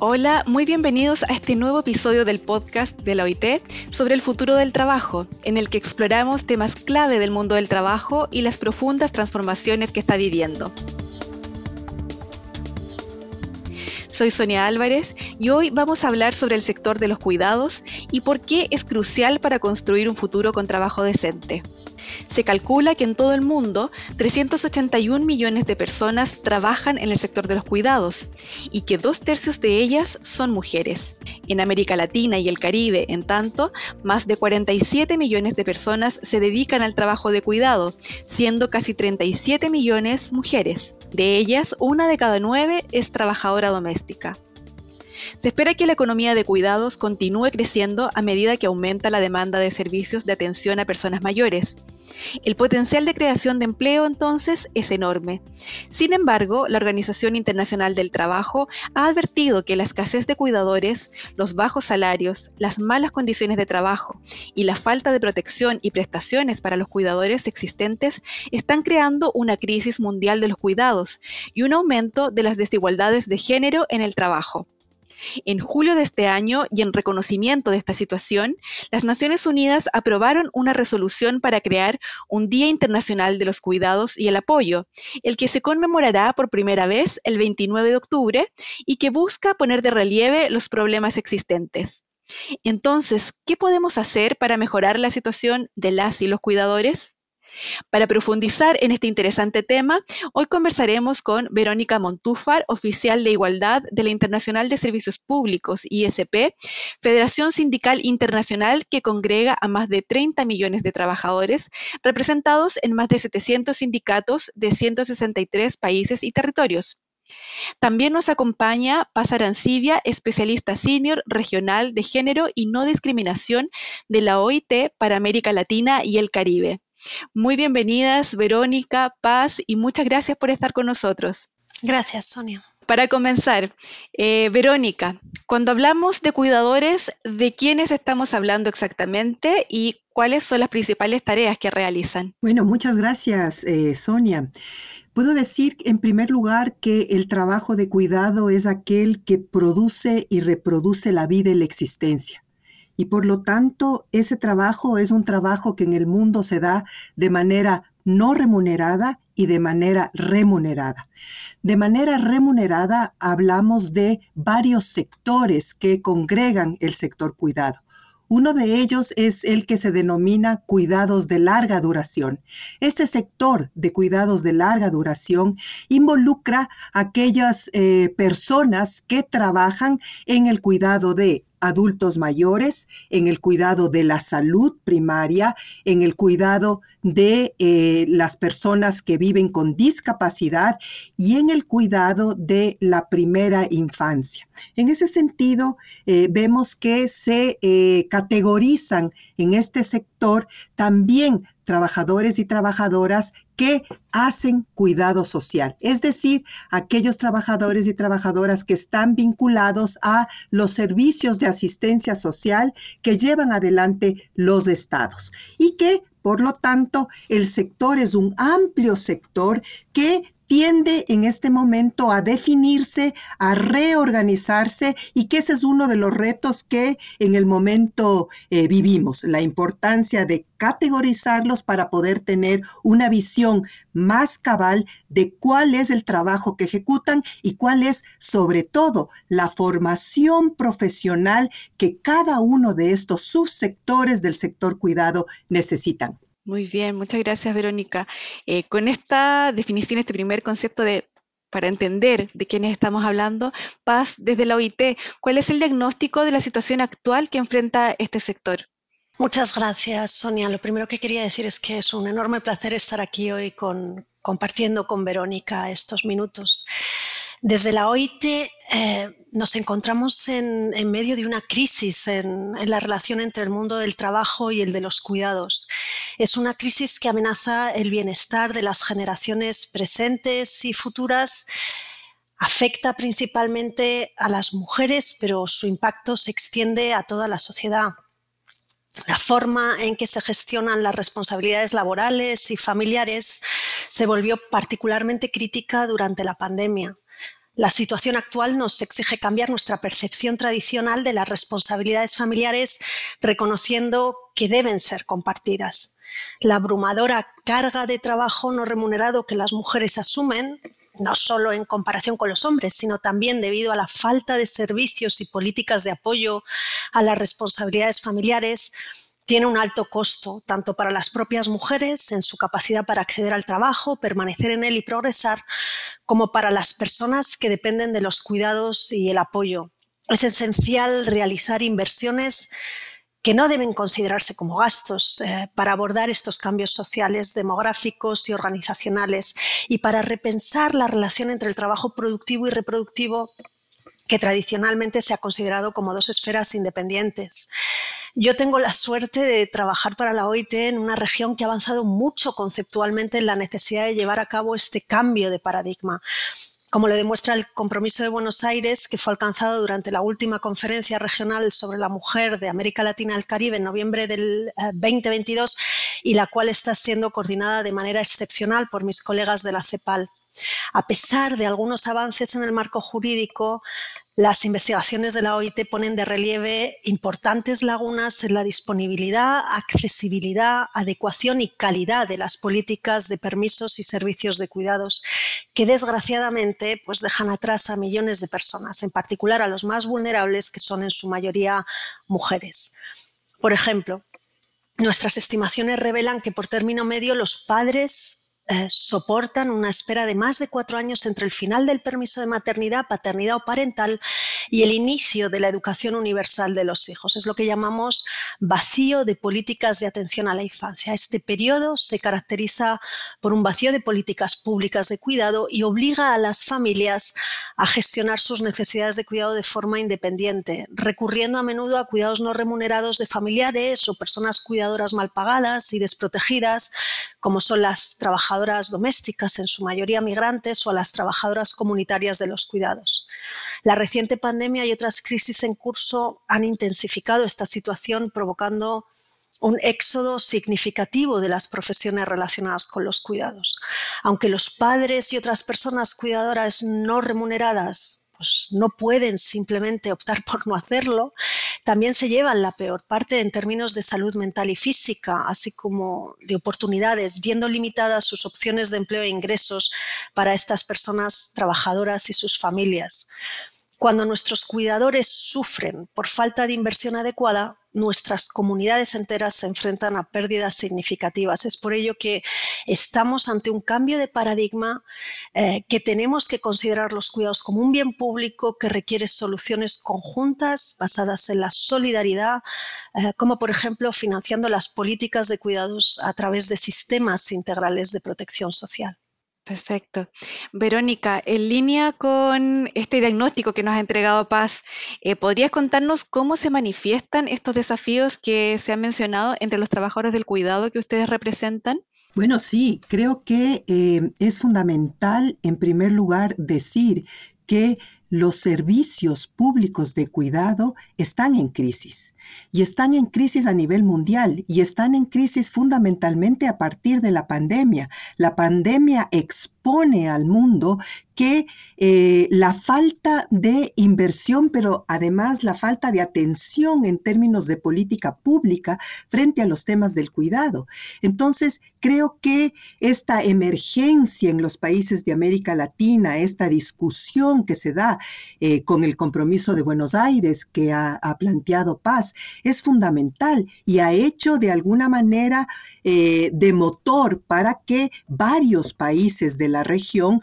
Hola, muy bienvenidos a este nuevo episodio del podcast de la OIT sobre el futuro del trabajo, en el que exploramos temas clave del mundo del trabajo y las profundas transformaciones que está viviendo. Soy Sonia Álvarez y hoy vamos a hablar sobre el sector de los cuidados y por qué es crucial para construir un futuro con trabajo decente. Se calcula que en todo el mundo 381 millones de personas trabajan en el sector de los cuidados y que dos tercios de ellas son mujeres. En América Latina y el Caribe, en tanto, más de 47 millones de personas se dedican al trabajo de cuidado, siendo casi 37 millones mujeres. De ellas, una de cada nueve es trabajadora doméstica. Se espera que la economía de cuidados continúe creciendo a medida que aumenta la demanda de servicios de atención a personas mayores. El potencial de creación de empleo entonces es enorme. Sin embargo, la Organización Internacional del Trabajo ha advertido que la escasez de cuidadores, los bajos salarios, las malas condiciones de trabajo y la falta de protección y prestaciones para los cuidadores existentes están creando una crisis mundial de los cuidados y un aumento de las desigualdades de género en el trabajo. En julio de este año, y en reconocimiento de esta situación, las Naciones Unidas aprobaron una resolución para crear un Día Internacional de los Cuidados y el Apoyo, el que se conmemorará por primera vez el 29 de octubre y que busca poner de relieve los problemas existentes. Entonces, ¿qué podemos hacer para mejorar la situación de las y los cuidadores? Para profundizar en este interesante tema, hoy conversaremos con Verónica Montúfar, oficial de Igualdad de la Internacional de Servicios Públicos, ISP, Federación Sindical Internacional que congrega a más de 30 millones de trabajadores, representados en más de 700 sindicatos de 163 países y territorios. También nos acompaña Paz Arancibia, especialista senior regional de género y no discriminación de la OIT para América Latina y el Caribe. Muy bienvenidas, Verónica, Paz, y muchas gracias por estar con nosotros. Gracias, Sonia. Para comenzar, eh, Verónica, cuando hablamos de cuidadores, ¿de quiénes estamos hablando exactamente y cuáles son las principales tareas que realizan? Bueno, muchas gracias, eh, Sonia. Puedo decir en primer lugar que el trabajo de cuidado es aquel que produce y reproduce la vida y la existencia y por lo tanto ese trabajo es un trabajo que en el mundo se da de manera no remunerada y de manera remunerada. De manera remunerada hablamos de varios sectores que congregan el sector cuidado. Uno de ellos es el que se denomina cuidados de larga duración. Este sector de cuidados de larga duración involucra a aquellas eh, personas que trabajan en el cuidado de adultos mayores, en el cuidado de la salud primaria, en el cuidado de eh, las personas que viven con discapacidad y en el cuidado de la primera infancia. En ese sentido, eh, vemos que se eh, categorizan en este sector también trabajadores y trabajadoras que hacen cuidado social, es decir, aquellos trabajadores y trabajadoras que están vinculados a los servicios de asistencia social que llevan adelante los estados y que por lo tanto, el sector es un amplio sector que tiende en este momento a definirse, a reorganizarse y que ese es uno de los retos que en el momento eh, vivimos, la importancia de categorizarlos para poder tener una visión más cabal de cuál es el trabajo que ejecutan y cuál es sobre todo la formación profesional que cada uno de estos subsectores del sector cuidado necesitan. Muy bien, muchas gracias, Verónica. Eh, con esta definición, este primer concepto de para entender de quiénes estamos hablando, Paz, desde la OIT, ¿cuál es el diagnóstico de la situación actual que enfrenta este sector? Muchas gracias, Sonia. Lo primero que quería decir es que es un enorme placer estar aquí hoy con, compartiendo con Verónica estos minutos. Desde la OIT eh, nos encontramos en, medio de una crisis en, la relación entre el mundo del trabajo y el de los cuidados. Es una crisis que amenaza el bienestar de las generaciones presentes y futuras. Afecta principalmente a las mujeres, pero su impacto se extiende a toda la sociedad. La forma en que se gestionan las responsabilidades laborales y familiares se volvió particularmente crítica durante la pandemia La situación actual nos exige cambiar nuestra percepción tradicional de las responsabilidades familiares, reconociendo que deben ser compartidas. La abrumadora carga de trabajo no remunerado que las mujeres asumen, no solo en comparación con los hombres, sino también debido a la falta de servicios y políticas de apoyo a las responsabilidades familiares, tiene un alto costo, tanto para las propias mujeres en su capacidad para acceder al trabajo, permanecer en él y progresar, como para las personas que dependen de los cuidados y el apoyo. Es esencial realizar inversiones que no deben considerarse como gastos eh, para abordar estos cambios sociales, demográficos y organizacionales y para repensar la relación entre el trabajo productivo y reproductivo que tradicionalmente se ha considerado como dos esferas independientes. Yo tengo la suerte de trabajar para la OIT en una región que ha avanzado mucho conceptualmente en la necesidad de llevar a cabo este cambio de paradigma como lo demuestra el compromiso de Buenos Aires, que fue alcanzado durante la última conferencia regional sobre la mujer de América Latina y el Caribe en noviembre del 2022 eh, y la cual está siendo coordinada de manera excepcional por mis colegas de la CEPAL. A pesar de algunos avances en el marco jurídico, las investigaciones de la OIT ponen de relieve importantes lagunas en la disponibilidad, accesibilidad, adecuación y calidad de las políticas de permisos y servicios de cuidados que desgraciadamente pues dejan atrás a millones de personas, en particular a los más vulnerables que son en su mayoría mujeres. Por ejemplo, nuestras estimaciones revelan que por término medio los padres eh, soportan una espera de más de cuatro años entre el final del permiso de maternidad, paternidad o parental y el inicio de la educación universal de los hijos. Es lo que llamamos vacío de políticas de atención a la infancia. Este periodo se caracteriza por un vacío de políticas públicas de cuidado y obliga a las familias a gestionar sus necesidades de cuidado de forma independiente, recurriendo a menudo a cuidados no remunerados de familiares o personas cuidadoras mal pagadas y desprotegidas, como son las trabajadoras domésticas, en su mayoría migrantes, o a las trabajadoras comunitarias de los cuidados. La reciente pandemia y otras crisis en curso han intensificado esta situación, provocando un éxodo significativo de las profesiones relacionadas con los cuidados. Aunque los padres y otras personas cuidadoras no remuneradas pues no pueden simplemente optar por no hacerlo, también se llevan la peor parte en términos de salud mental y física, así como de oportunidades, viendo limitadas sus opciones de empleo e ingresos para estas personas trabajadoras y sus familias. Cuando nuestros cuidadores sufren por falta de inversión adecuada, nuestras comunidades enteras se enfrentan a pérdidas significativas. Es por ello que estamos ante un cambio de paradigma, eh, que tenemos que considerar los cuidados como un bien público que requiere soluciones conjuntas basadas en la solidaridad, eh, como por ejemplo financiando las políticas de cuidados a través de sistemas integrales de protección social. Perfecto. Verónica, en línea con este diagnóstico que nos ha entregado Paz, eh, ¿podrías contarnos cómo se manifiestan estos desafíos que se han mencionado entre los trabajadores del cuidado que ustedes representan? Bueno, sí, creo que eh, es fundamental, en primer lugar, decir que los servicios públicos de cuidado están en crisis y están en crisis a nivel mundial y están en crisis fundamentalmente a partir de la pandemia. La pandemia expone al mundo que eh, la falta de inversión, pero además la falta de atención en términos de política pública frente a los temas del cuidado. Entonces, creo que esta emergencia en los países de América Latina, esta discusión que se da eh, con el compromiso de Buenos Aires que ha, planteado Paz, es fundamental y ha hecho de alguna manera eh, de motor para que varios países de la región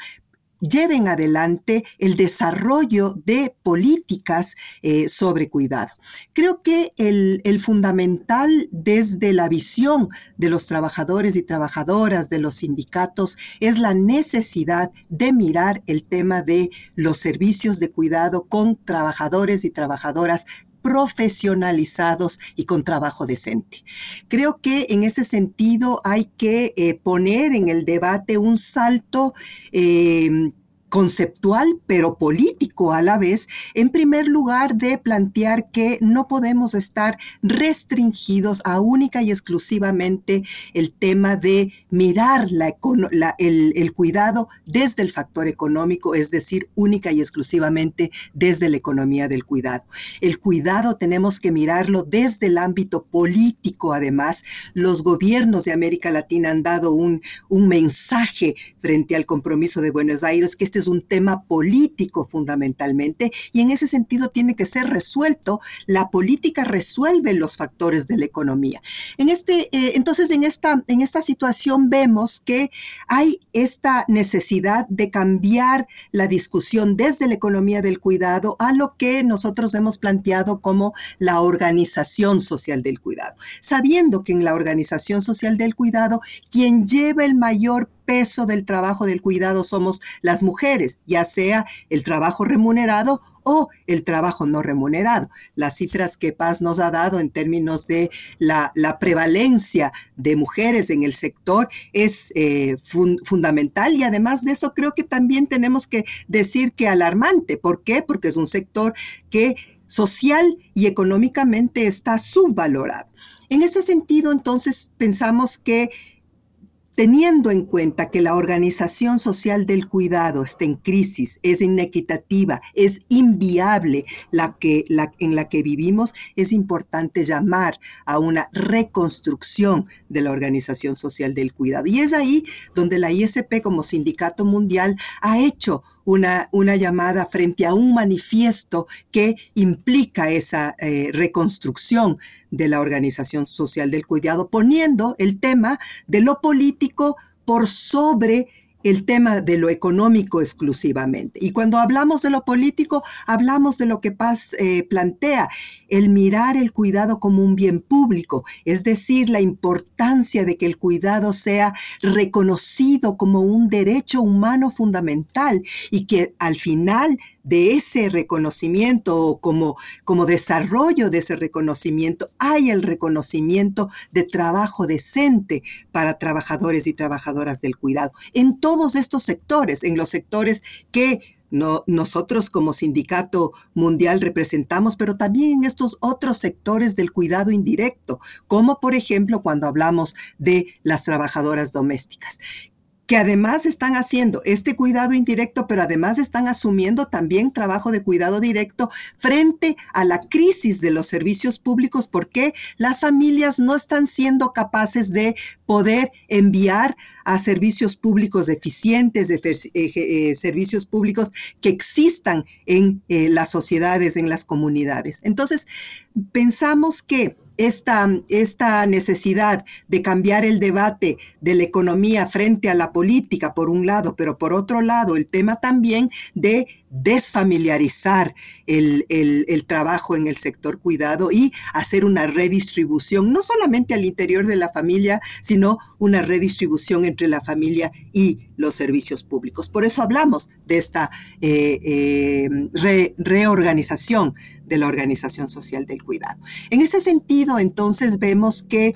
lleven adelante el desarrollo de políticas eh, sobre cuidado. Creo que el, fundamental desde la visión de los trabajadores y trabajadoras, de los sindicatos, es la necesidad de mirar el tema de los servicios de cuidado con trabajadores y trabajadoras profesionalizados y con trabajo decente. Creo que en ese sentido hay que eh, poner en el debate un salto eh, conceptual pero político a la vez, en primer lugar de plantear que no podemos estar restringidos a única y exclusivamente el tema de mirar el, cuidado desde el factor económico, es decir, única y exclusivamente desde la economía del cuidado. El cuidado tenemos que mirarlo desde el ámbito político, además. Los gobiernos de América Latina han dado un, un mensaje frente al compromiso de Buenos Aires, que este es un tema político fundamentalmente, y en ese sentido tiene que ser resuelto. La política resuelve los factores de la economía. En este, eh, entonces, en esta, en esta situación vemos que hay esta necesidad de cambiar la discusión desde la economía del cuidado a lo que nosotros hemos planteado como la organización social del cuidado, sabiendo que en la organización social del cuidado, quien lleva el mayor peso del trabajo del cuidado somos las mujeres, ya sea el trabajo remunerado o el trabajo no remunerado. Las cifras que Paz nos ha dado en términos de la, prevalencia de mujeres en el sector es eh, fundamental y además de eso creo que también tenemos que decir que alarmante. ¿Por qué? Porque es un sector que social y económicamente está subvalorado. En ese sentido, entonces, pensamos que Teniendo en cuenta que la organización social del cuidado está en crisis, es inequitativa, es inviable la que, la, en la que vivimos, es importante llamar a una reconstrucción de la organización social del cuidado. Y es ahí donde la ISP como sindicato mundial ha hecho una, una llamada frente a un manifiesto que implica esa eh, reconstrucción de la organización social del cuidado, poniendo el tema de lo político por sobre el tema de lo económico exclusivamente. Y cuando hablamos de lo político, hablamos de lo que Paz eh, plantea, el mirar el cuidado como un bien público, es decir, la importancia de que el cuidado sea reconocido como un derecho humano fundamental y que al final de ese reconocimiento o como, como desarrollo de ese reconocimiento hay el reconocimiento de trabajo decente para trabajadores y trabajadoras del cuidado en todos estos sectores, en los sectores que no, nosotros como sindicato mundial representamos, pero también en estos otros sectores del cuidado indirecto, como por ejemplo cuando hablamos de las trabajadoras domésticas que además están haciendo este cuidado indirecto, pero además están asumiendo también trabajo de cuidado directo frente a la crisis de los servicios públicos, porque las familias no están siendo capaces de poder enviar a servicios públicos eficientes, de, eh, eh, servicios públicos que existan en eh, las sociedades, en las comunidades. Entonces, pensamos que esta, esta necesidad de cambiar el debate de la economía frente a la política, por un lado, pero por otro lado, el tema también de desfamiliarizar el, el, trabajo en el sector cuidado y hacer una redistribución, no solamente al interior de la familia, sino una redistribución entre la familia y los servicios públicos. Por eso hablamos de esta eh, eh, reorganización de la Organización Social del Cuidado. En ese sentido, entonces, vemos que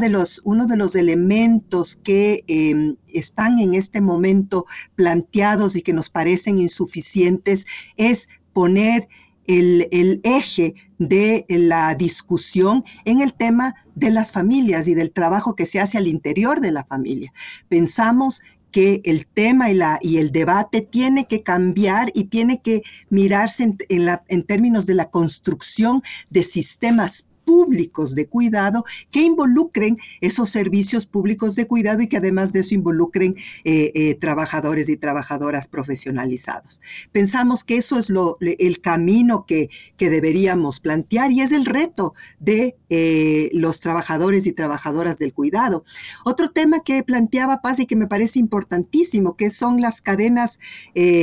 de los, uno de los elementos que em, están en este momento planteados y que nos parecen insuficientes es poner el, el, eje de la discusión en el tema de las familias y del trabajo que se hace al interior de la familia. Pensamos que el tema y, la, y el debate tiene que cambiar y tiene que mirarse en, en términos de la construcción de sistemas públicos de cuidado que involucren esos servicios públicos de cuidado y que además de eso involucren eh, eh, trabajadores y trabajadoras profesionalizados. Pensamos que eso es el camino que, que deberíamos plantear y es el reto de eh, los trabajadores y trabajadoras del cuidado. Otro tema que planteaba Paz y que me parece importantísimo, que son las cadenas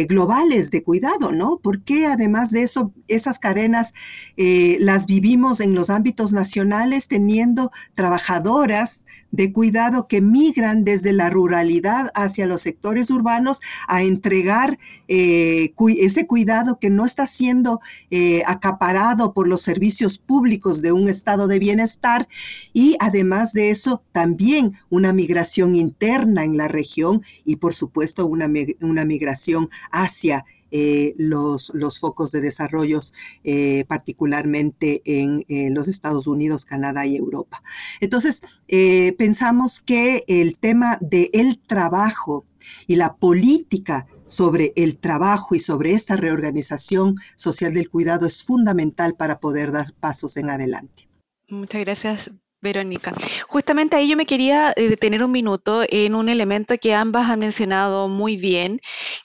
globales de cuidado, ¿no? Porque además de eso, esas cadenas las vivimos en los ámbitos nacionales teniendo trabajadoras de cuidado que migran desde la ruralidad hacia los sectores urbanos a entregar eh, ese cuidado que no está siendo eh, acaparado por los servicios públicos de un estado de bienestar. Y además de eso también una migración interna en la región y por supuesto una, una migración hacia eh, los, los, focos de desarrollo, eh, particularmente en, los Estados Unidos, Canadá y Europa. Entonces, eh, pensamos que el tema del trabajo y la política sobre el trabajo y sobre esta reorganización social del cuidado es fundamental para poder dar pasos en adelante. Muchas gracias, Verónica, justamente ahí yo me quería eh, detener un minuto en un elemento que ambas han mencionado muy bien,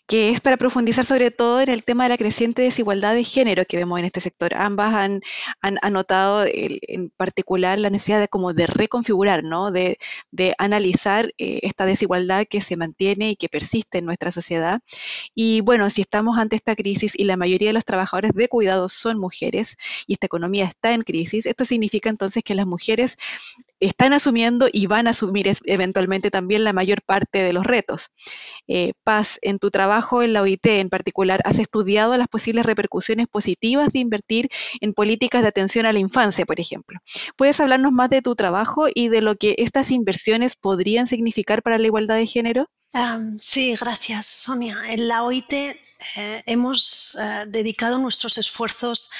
que es para profundizar sobre todo en el tema de la creciente desigualdad de género que vemos en este sector. Ambas han, han anotado en particular la necesidad de como de reconfigurar, ¿no? de, de analizar eh, esta desigualdad que se mantiene y que persiste en nuestra sociedad. Y bueno, si estamos ante esta crisis y la mayoría de los trabajadores de cuidados son mujeres y esta economía está en crisis, esto significa entonces que las mujeres están asumiendo y van a asumir eventualmente también la mayor parte de los retos. Eh, Paz, en tu trabajo en la OIT en particular, ¿has estudiado las posibles repercusiones positivas de invertir en políticas de atención a la infancia, por ejemplo? ¿Puedes hablarnos más de tu trabajo y de lo que estas inversiones podrían significar para la igualdad de género? sí, gracias, Sonia. En la OIT eh, hemos eh, dedicado nuestros esfuerzos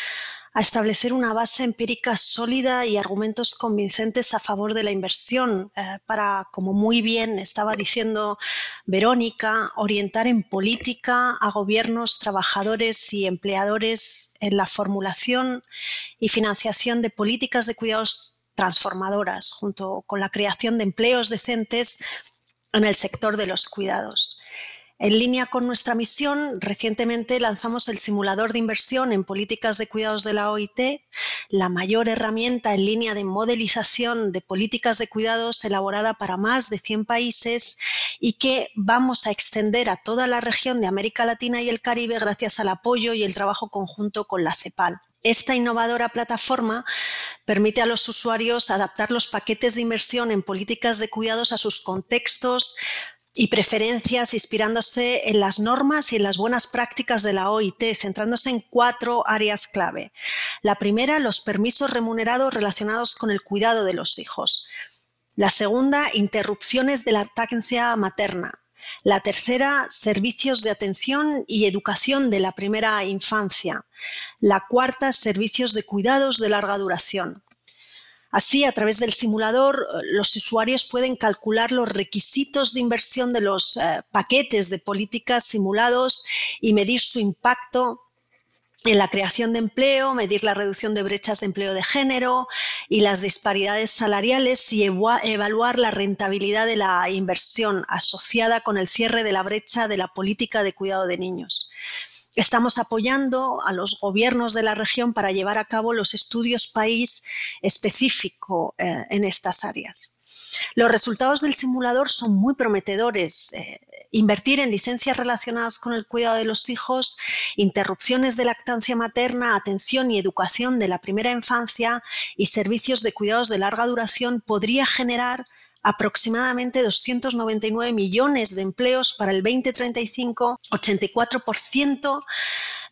a establecer una base empírica sólida y argumentos convincentes a favor de la inversión eh, para, como muy bien estaba diciendo Verónica, orientar en política a gobiernos, trabajadores y empleadores en la formulación y financiación de políticas de cuidados transformadoras, junto con la creación de empleos decentes en el sector de los cuidados. En línea con nuestra misión, recientemente lanzamos el simulador de inversión en políticas de cuidados de la OIT, la mayor herramienta en línea de modelización de políticas de cuidados elaborada para más de 100 países y que vamos a extender a toda la región de América Latina y el Caribe gracias al apoyo y el trabajo conjunto con la CEPAL. Esta innovadora plataforma permite a los usuarios adaptar los paquetes de inversión en políticas de cuidados a sus contextos, y preferencias inspirándose en las normas y en las buenas prácticas de la OIT, centrándose en cuatro áreas clave. La primera, los permisos remunerados relacionados con el cuidado de los hijos. La segunda, interrupciones de la lactancia materna. La tercera, servicios de atención y educación de la primera infancia. La cuarta, servicios de cuidados de larga duración. Así, a través del simulador, eh, los usuarios pueden calcular los requisitos de inversión de los eh, paquetes de políticas simulados y medir su impacto en la creación de empleo, medir la reducción de brechas de empleo de género y las disparidades salariales y evaluar la rentabilidad de la inversión asociada con el cierre de la brecha de la política de cuidado de niños. Estamos apoyando a los gobiernos de la región para llevar a cabo los estudios país específico eh, en estas áreas. Los resultados del simulador son muy prometedores. Eh, invertir en licencias relacionadas con el cuidado de los hijos, interrupciones de lactancia materna, atención y educación de la primera infancia y servicios de cuidados de larga duración podría generar aproximadamente 299 millones de empleos para el 2035, 84%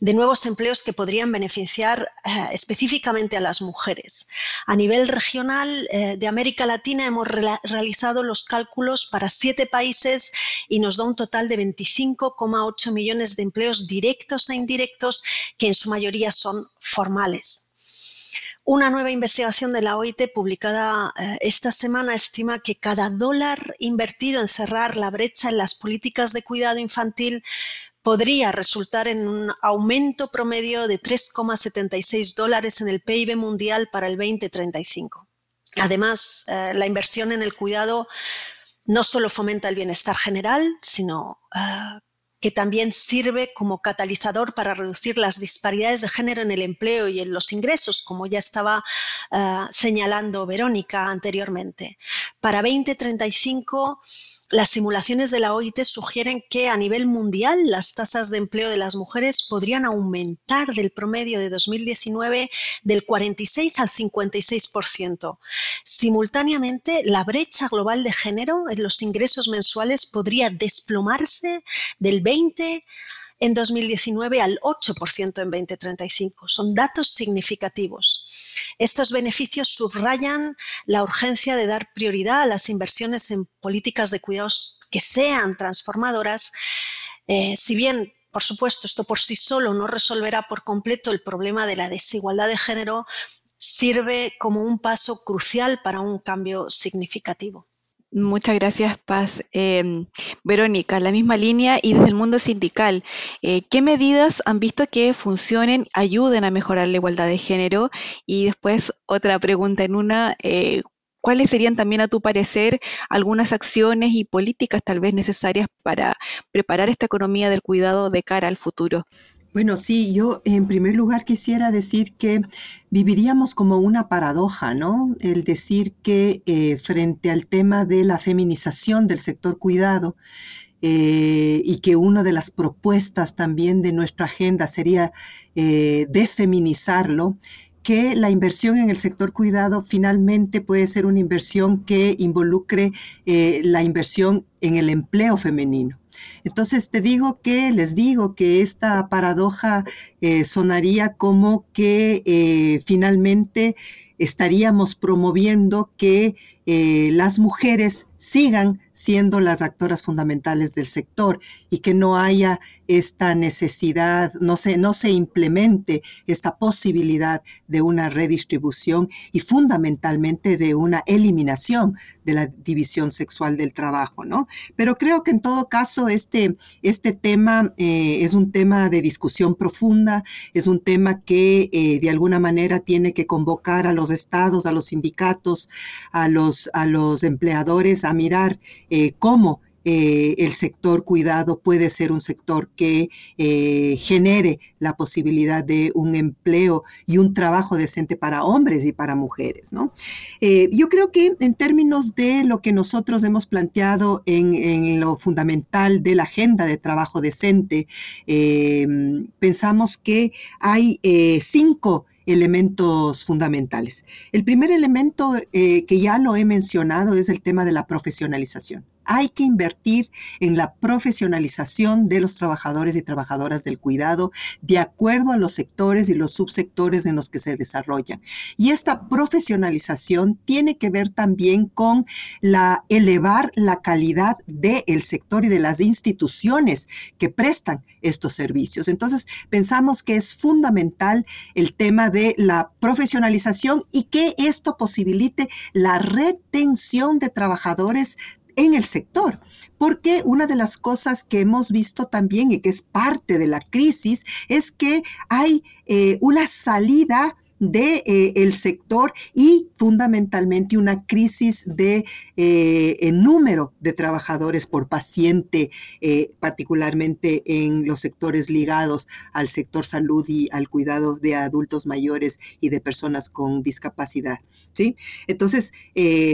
de nuevos empleos que podrían beneficiar eh, específicamente a las mujeres. A nivel regional eh, de América Latina hemos realizado los cálculos para siete países y nos da un total de 25,8 millones de empleos directos e indirectos que en su mayoría son formales. Una nueva investigación de la OIT publicada eh, esta semana estima que cada dólar invertido en cerrar la brecha en las políticas de cuidado infantil podría resultar en un aumento promedio de 3,76 dólares en el PIB mundial para el 2035. Además, eh, la inversión en el cuidado no solo fomenta el bienestar general, sino eh, que también sirve como catalizador para reducir las disparidades de género en el empleo y en los ingresos, como ya estaba eh, señalando Verónica anteriormente. Para 2035, las simulaciones de la OIT sugieren que a nivel mundial las tasas de empleo de las mujeres podrían aumentar del promedio de 2019 del 46 al 56%. Simultáneamente, la brecha global de género en los ingresos mensuales podría desplomarse del 20 en 2019 al 8% en 2035. Son datos significativos. Estos beneficios subrayan la urgencia de dar prioridad a las inversiones en políticas de cuidados que sean transformadoras, eh, si bien por supuesto, esto por sí solo no resolverá por completo el problema de la desigualdad de género, sirve como un paso crucial para un cambio significativo. Muchas gracias, Paz. Em, Verónica, la misma línea y desde el mundo sindical, eh, ¿qué medidas han visto que funcionen, ayuden a mejorar la igualdad de género? Y después otra pregunta en una, eh, ¿cuáles serían también a tu parecer algunas acciones y políticas tal vez necesarias para preparar esta economía del cuidado de cara al futuro? Bueno, sí, yo en primer lugar quisiera decir que viviríamos como una paradoja, ¿no? El decir que eh, frente al tema de la feminización del sector cuidado, eh, y que una de las propuestas también de nuestra agenda sería eh, desfeminizarlo, que la inversión en el sector cuidado finalmente puede ser una inversión que involucre la inversión en el empleo femenino. Entonces te digo que, les digo que esta paradoja eh, sonaría como que eh, finalmente estaríamos promoviendo que eh, las mujeres sigan siendo las actoras fundamentales del sector y que no haya esta necesidad, no se, no se implemente esta posibilidad de una redistribución y fundamentalmente de una eliminación de la división sexual del trabajo, ¿no? Pero creo que en todo caso este, este tema eh, es un tema de discusión profunda, es un tema que eh, de alguna manera tiene que convocar a los estados, a los sindicatos, a los, a los empleadores a mirar eh, cómo eh, el sector cuidado puede ser un sector que eh, genere la posibilidad de un empleo y un trabajo decente para hombres y para mujeres. ¿no? yo creo que en términos de lo que nosotros hemos planteado en lo fundamental de la agenda de trabajo decente, pensamos que hay cinco elementos fundamentales. El primer elemento que ya lo he mencionado es el tema de la profesionalización. Hay que invertir en la profesionalización de los trabajadores y trabajadoras del cuidado de acuerdo a los sectores y los subsectores en los que se desarrollan. Y esta profesionalización tiene que ver también con la elevar la calidad del sector y de las instituciones que prestan estos servicios. Entonces, pensamos que es fundamental el tema de la profesionalización y que esto posibilite la retención de trabajadores en el sector, porque una de las cosas que hemos visto también y que es parte de la crisis es que hay eh, una salida de eh, sector y fundamentalmente una crisis de eh, número de trabajadores por paciente, eh, particularmente en los sectores ligados al sector salud y al cuidado de adultos mayores y de personas con discapacidad. ¿sí? Entonces,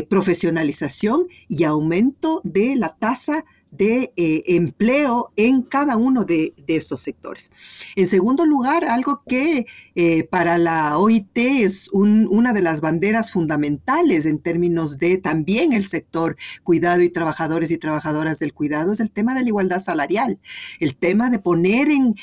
profesionalización y aumento de la tasa de eh, empleo en cada uno de, estos sectores. En segundo lugar, algo que eh, para la OIT es una de las banderas fundamentales en términos de también el sector cuidado y trabajadores y trabajadoras del cuidado es el tema de la igualdad salarial, el tema de poner en,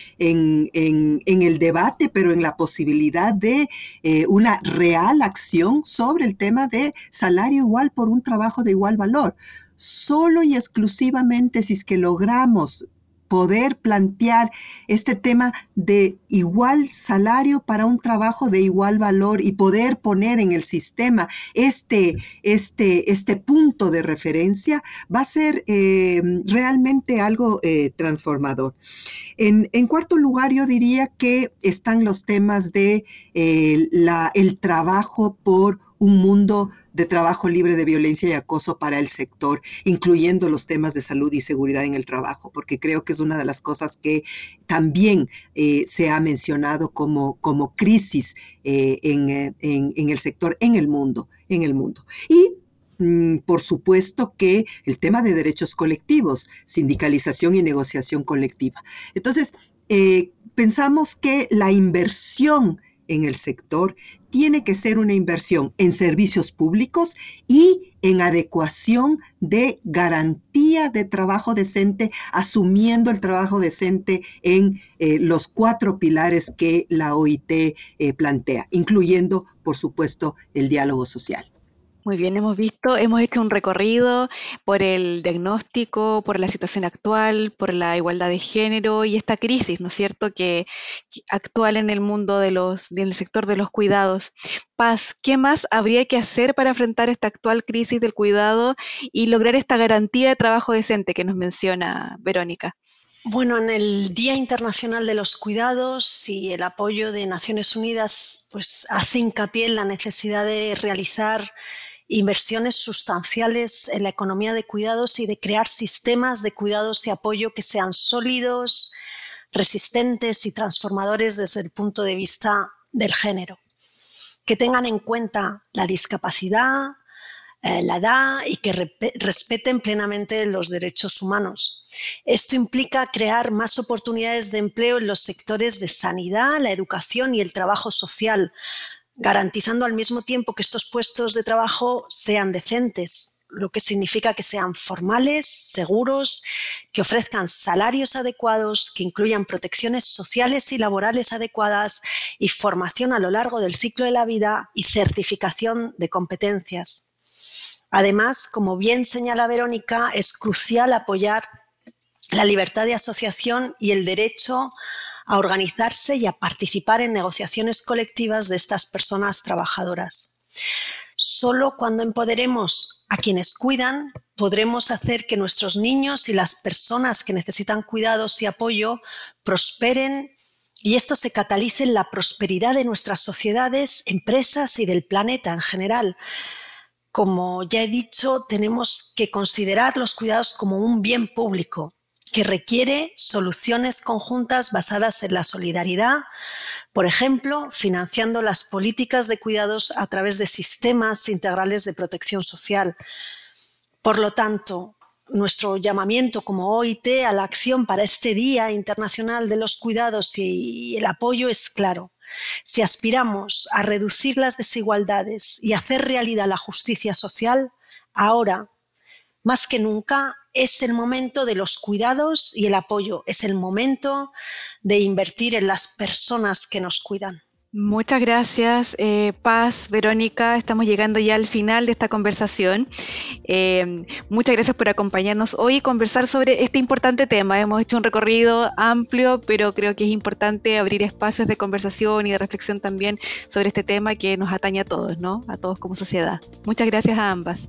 el debate, pero en la posibilidad de eh, una real acción sobre el tema de salario igual por un trabajo de igual valor solo y exclusivamente si es que logramos poder plantear este tema de igual salario para un trabajo de igual valor y poder poner en el sistema este, este, este punto de referencia, va a ser eh, realmente algo eh, transformador. En, cuarto lugar, yo diría que están los temas de eh, la, el trabajo por un mundo de trabajo libre de violencia y acoso para el sector, incluyendo los temas de salud y seguridad en el trabajo, porque creo que es una de las cosas que también eh, se ha mencionado como, como crisis eh, en, en, el sector, en el mundo, en el mundo. Y mm, por supuesto que el tema de derechos colectivos, sindicalización y negociación colectiva. Entonces, eh, pensamos que la inversión en el sector tiene que ser una inversión en servicios públicos y en adecuación de garantía de trabajo decente, asumiendo el trabajo decente en eh, los cuatro pilares que la OIT eh, plantea, incluyendo, por supuesto, el diálogo social. Muy bien, hemos visto, hemos hecho un recorrido por el diagnóstico, por la situación actual, por la igualdad de género y esta crisis, ¿no es cierto?, que, actual en el mundo de los, del sector de los cuidados. Paz, ¿qué más habría que hacer para enfrentar esta actual crisis del cuidado y lograr esta garantía de trabajo decente que nos menciona Verónica? Bueno, en el Día Internacional de los Cuidados y el apoyo de Naciones Unidas, pues hace hincapié en la necesidad de realizar inversiones sustanciales en la economía de cuidados y de crear sistemas de cuidados y apoyo que sean sólidos, resistentes y transformadores desde el punto de vista del género, que tengan en cuenta la discapacidad, eh, la edad y que respeten plenamente los derechos humanos. Esto implica crear más oportunidades de empleo en los sectores de sanidad, la educación y el trabajo social, garantizando al mismo tiempo que estos puestos de trabajo sean decentes, lo que significa que sean formales, seguros, que ofrezcan salarios adecuados, que incluyan protecciones sociales y laborales adecuadas y formación a lo largo del ciclo de la vida y certificación de competencias. Además, como bien señala Verónica, es crucial apoyar la libertad de asociación y el derecho a organizarse y a participar en negociaciones colectivas de estas personas trabajadoras. Solo cuando empoderemos a quienes cuidan podremos hacer que nuestros niños y las personas que necesitan cuidados y apoyo prosperen y esto se catalice en la prosperidad de nuestras sociedades, empresas y del planeta en general. Como ya he dicho, tenemos que considerar los cuidados como un bien público que requiere soluciones conjuntas basadas en la solidaridad, por ejemplo, financiando las políticas de cuidados a través de sistemas integrales de protección social. Por lo tanto, nuestro llamamiento como OIT a la acción para este Día Internacional de los Cuidados y el apoyo es claro. Si aspiramos a reducir las desigualdades y hacer realidad la justicia social, ahora, más que nunca, es el momento de los cuidados y el apoyo, es el momento de invertir en las personas que nos cuidan. Muchas gracias, eh, Paz, Verónica. Estamos llegando ya al final de esta conversación. Eh, muchas gracias por acompañarnos hoy y conversar sobre este importante tema. Hemos hecho un recorrido amplio, pero creo que es importante abrir espacios de conversación y de reflexión también sobre este tema que nos atañe a todos, ¿no? A todos como sociedad. Muchas gracias a ambas.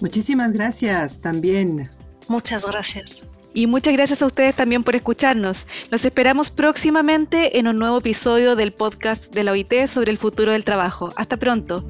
Muchísimas gracias también. Muchas gracias. Y muchas gracias a ustedes también por escucharnos. Los esperamos próximamente en un nuevo episodio del podcast de la OIT sobre el futuro del trabajo. Hasta pronto.